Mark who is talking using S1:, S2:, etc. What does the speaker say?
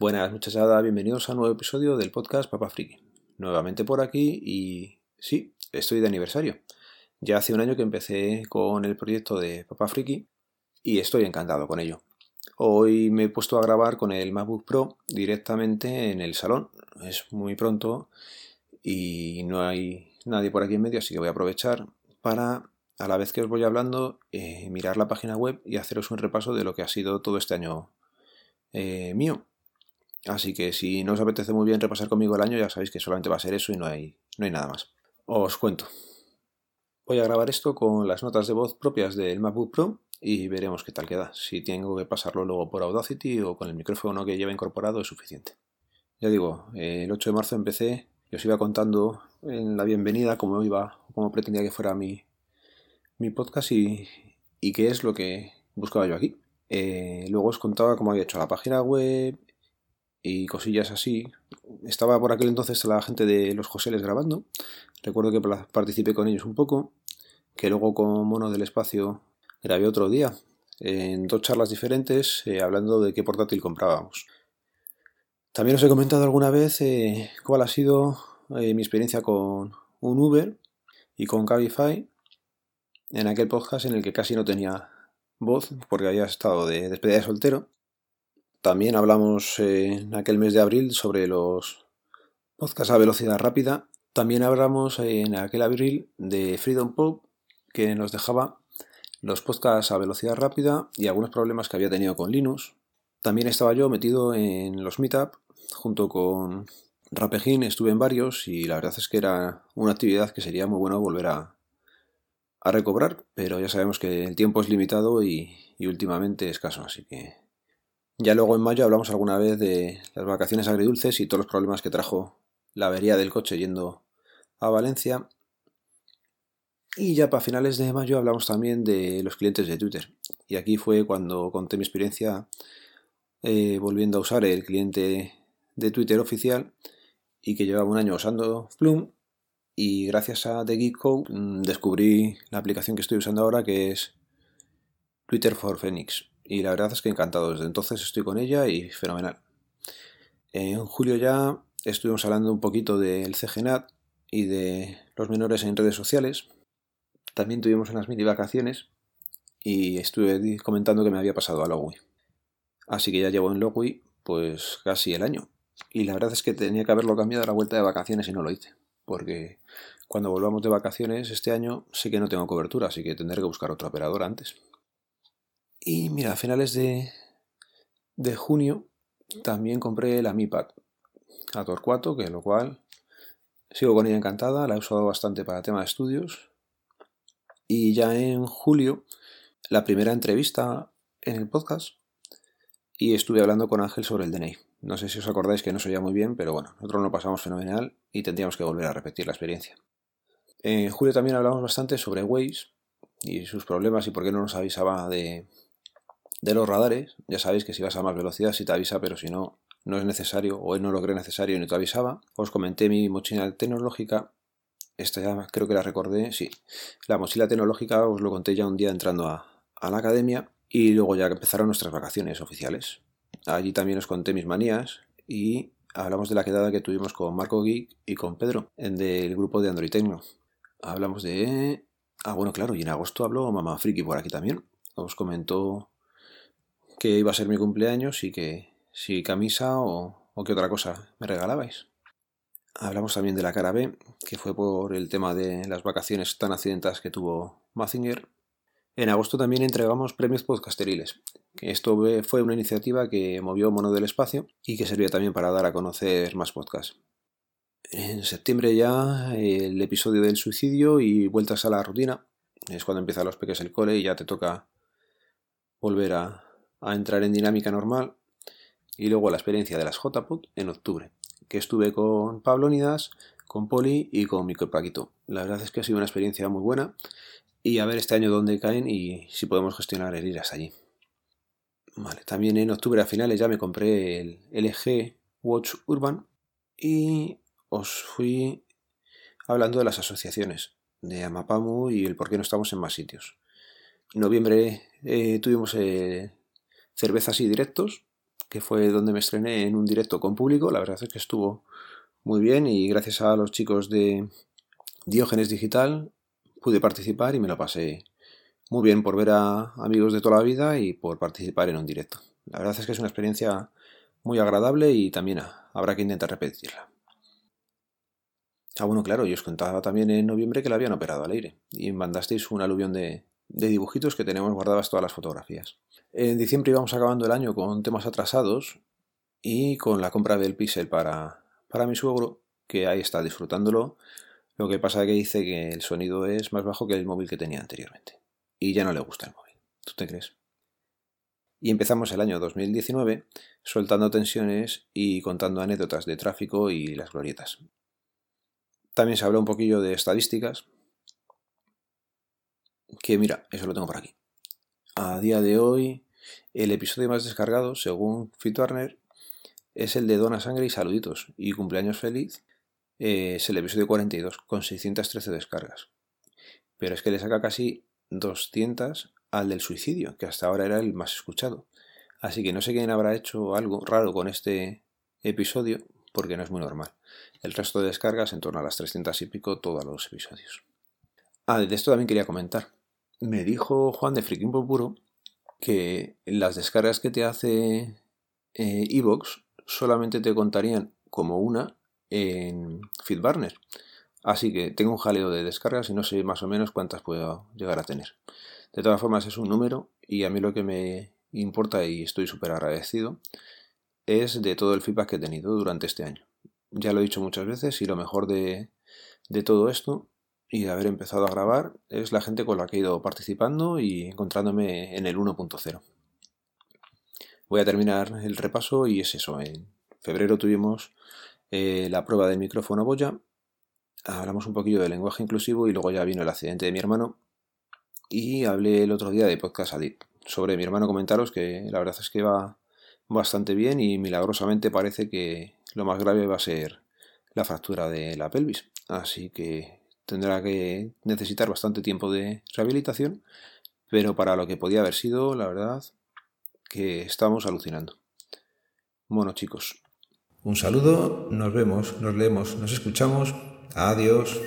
S1: Buenas muchachada, bienvenidos a un nuevo episodio del podcast Papa Friki. Nuevamente por aquí y sí, estoy de aniversario. Ya hace un año que empecé con el proyecto de Papa Friki y estoy encantado con ello. Hoy me he puesto a grabar con el MacBook Pro directamente en el salón. Es muy pronto y no hay nadie por aquí en medio, así que voy a aprovechar para, a la vez que os voy hablando, eh, mirar la página web y haceros un repaso de lo que ha sido todo este año eh, mío. Así que si no os apetece muy bien repasar conmigo el año, ya sabéis que solamente va a ser eso y no hay, no hay nada más. Os cuento. Voy a grabar esto con las notas de voz propias del MacBook Pro y veremos qué tal queda. Si tengo que pasarlo luego por Audacity o con el micrófono que lleva incorporado es suficiente. Ya digo, el 8 de marzo empecé y os iba contando en la bienvenida cómo iba, cómo pretendía que fuera mi, mi podcast y, y qué es lo que buscaba yo aquí. Eh, luego os contaba cómo había hecho la página web y cosillas así. Estaba por aquel entonces la gente de los Joseles grabando. Recuerdo que participé con ellos un poco. Que luego con Mono del Espacio grabé otro día. En dos charlas diferentes eh, hablando de qué portátil comprábamos. También os he comentado alguna vez eh, cuál ha sido mi experiencia con un Uber y con Cabify en aquel podcast en el que casi no tenía voz porque había estado de despedida de soltero. También hablamos en aquel mes de abril sobre los podcasts a velocidad rápida. También hablamos en aquel abril de Freedom Pop que nos dejaba los podcasts a velocidad rápida y algunos problemas que había tenido con Linux. También estaba yo metido en los Meetup junto con Rapejín, estuve en varios y la verdad es que era una actividad que sería muy bueno volver a, a recobrar, pero ya sabemos que el tiempo es limitado y, últimamente escaso, así que ya luego en mayo hablamos alguna vez de las vacaciones agridulces y todos los problemas que trajo la avería del coche yendo a Valencia. Y ya para finales de mayo hablamos también de los clientes de Twitter. Y aquí fue cuando conté mi experiencia eh, volviendo a usar el cliente de Twitter oficial y que llevaba un año usando Flume y gracias a The Geek Code mm, descubrí la aplicación que estoy usando ahora que es Twitter for Phoenix y la verdad es que encantado, desde entonces estoy con ella y fenomenal. En julio ya estuvimos hablando un poquito del CGNAT y de los menores en redes sociales. También tuvimos unas mini vacaciones y estuve comentando que me había pasado a Logui. Así que ya llevo en Logui pues casi el año. Y la verdad es que tenía que haberlo cambiado a la vuelta de vacaciones y no lo hice porque cuando volvamos de vacaciones este año sé que no tengo cobertura, así que tendré que buscar otro operador antes. Y mira, a finales de, de junio también compré la Mi Pad a Torcuato, que lo cual sigo con ella encantada, la he usado bastante para tema de estudios. Y ya en julio, la primera entrevista en el podcast y estuve hablando con Ángel sobre el DNI. No sé si os acordáis que no se oía muy bien, pero bueno, nosotros lo pasamos fenomenal y tendríamos que volver a repetir la experiencia. En julio también hablamos bastante sobre Waze y sus problemas y por qué no nos avisaba de, de los radares. Ya sabéis que si vas a más velocidad sí te avisa, pero si no, no es necesario o él no lo cree necesario y no te avisaba. Os comenté mi mochila tecnológica. Esta ya creo que la recordé, sí. La mochila tecnológica os lo conté ya un día entrando a, a la academia y luego ya empezaron nuestras vacaciones oficiales. Allí también os conté mis manías y hablamos de la quedada que tuvimos con Marco Geek y con Pedro, del grupo de Android Tecno. Hablamos de... Ah, bueno, claro, y en agosto habló Mamá Friki por aquí también. Os comentó que iba a ser mi cumpleaños y que si camisa o, qué otra cosa me regalabais. Hablamos también de la cara B, que fue por el tema de las vacaciones tan accidentadas que tuvo Mazinger. En agosto también entregamos premios podcasteriles, esto fue una iniciativa que movió Mono del Espacio y que servía también para dar a conocer más podcasts. En septiembre ya el episodio del suicidio y vueltas a la rutina. Es cuando empiezan los peques el cole y ya te toca volver a, entrar en dinámica normal. Y luego la experiencia de las JPOT en octubre, que estuve con Pablo Nidas, con Poli y con Paquito. La verdad es que ha sido una experiencia muy buena y a ver este año dónde caen y si podemos gestionar el ir hasta allí. Vale, también en octubre a finales ya me compré el LG Watch Urban y os fui hablando de las asociaciones de Amapamu y el por qué no estamos en más sitios. En noviembre eh, tuvimos eh, cervezas y directos que fue donde me estrené en un directo con público. La verdad es que estuvo muy bien y gracias a los chicos de Diógenes Digital pude participar y me lo pasé muy bien por ver a amigos de toda la vida y por participar en un directo. La verdad es que es una experiencia muy agradable y también habrá que intentar repetirla. Ah, bueno, claro, yo os contaba también en noviembre que la habían operado al aire y mandasteis un aluvión de, de dibujitos que tenemos guardadas todas las fotografías. En diciembre íbamos acabando el año con temas atrasados y con la compra del pixel para, para mi suegro, que ahí está disfrutándolo. Lo que pasa es que dice que el sonido es más bajo que el móvil que tenía anteriormente. Y ya no le gusta el móvil. ¿Tú te crees? Y empezamos el año 2019 soltando tensiones y contando anécdotas de tráfico y las glorietas. También se habló un poquillo de estadísticas, que mira, eso lo tengo por aquí. A día de hoy, el episodio más descargado, según FitWarner, es el de Dona Sangre y Saluditos y Cumpleaños Feliz. Eh, es el episodio 42 con 613 descargas. Pero es que le saca casi 200 al del suicidio, que hasta ahora era el más escuchado. Así que no sé quién habrá hecho algo raro con este episodio, porque no es muy normal. El resto de descargas en torno a las 300 y pico todos los episodios. Ah, de esto también quería comentar. Me dijo Juan de Freaking Puro que las descargas que te hace eh, Evox solamente te contarían como una en FeedBurner. Así que tengo un jaleo de descargas y no sé más o menos cuántas puedo llegar a tener. De todas formas es un número y a mí lo que me importa y estoy súper agradecido es de todo el feedback que he tenido durante este año. Ya lo he dicho muchas veces y lo mejor de todo esto y de haber empezado a grabar es la gente con la que he ido participando y encontrándome en el 1.0. Voy a terminar el repaso y es eso. En febrero tuvimos eh, la prueba del micrófono Boya, hablamos un poquillo de lenguaje inclusivo y luego ya vino el accidente de mi hermano y hablé el otro día de Podcast Adit. Sobre mi hermano comentaros que la verdad es que va bastante bien y milagrosamente parece que lo más grave va a ser la fractura de la pelvis. Así que tendrá que necesitar bastante tiempo de rehabilitación, pero para lo que podía haber sido, la verdad, que estamos alucinando. Bueno chicos, un saludo, nos vemos, nos leemos, nos escuchamos, adiós.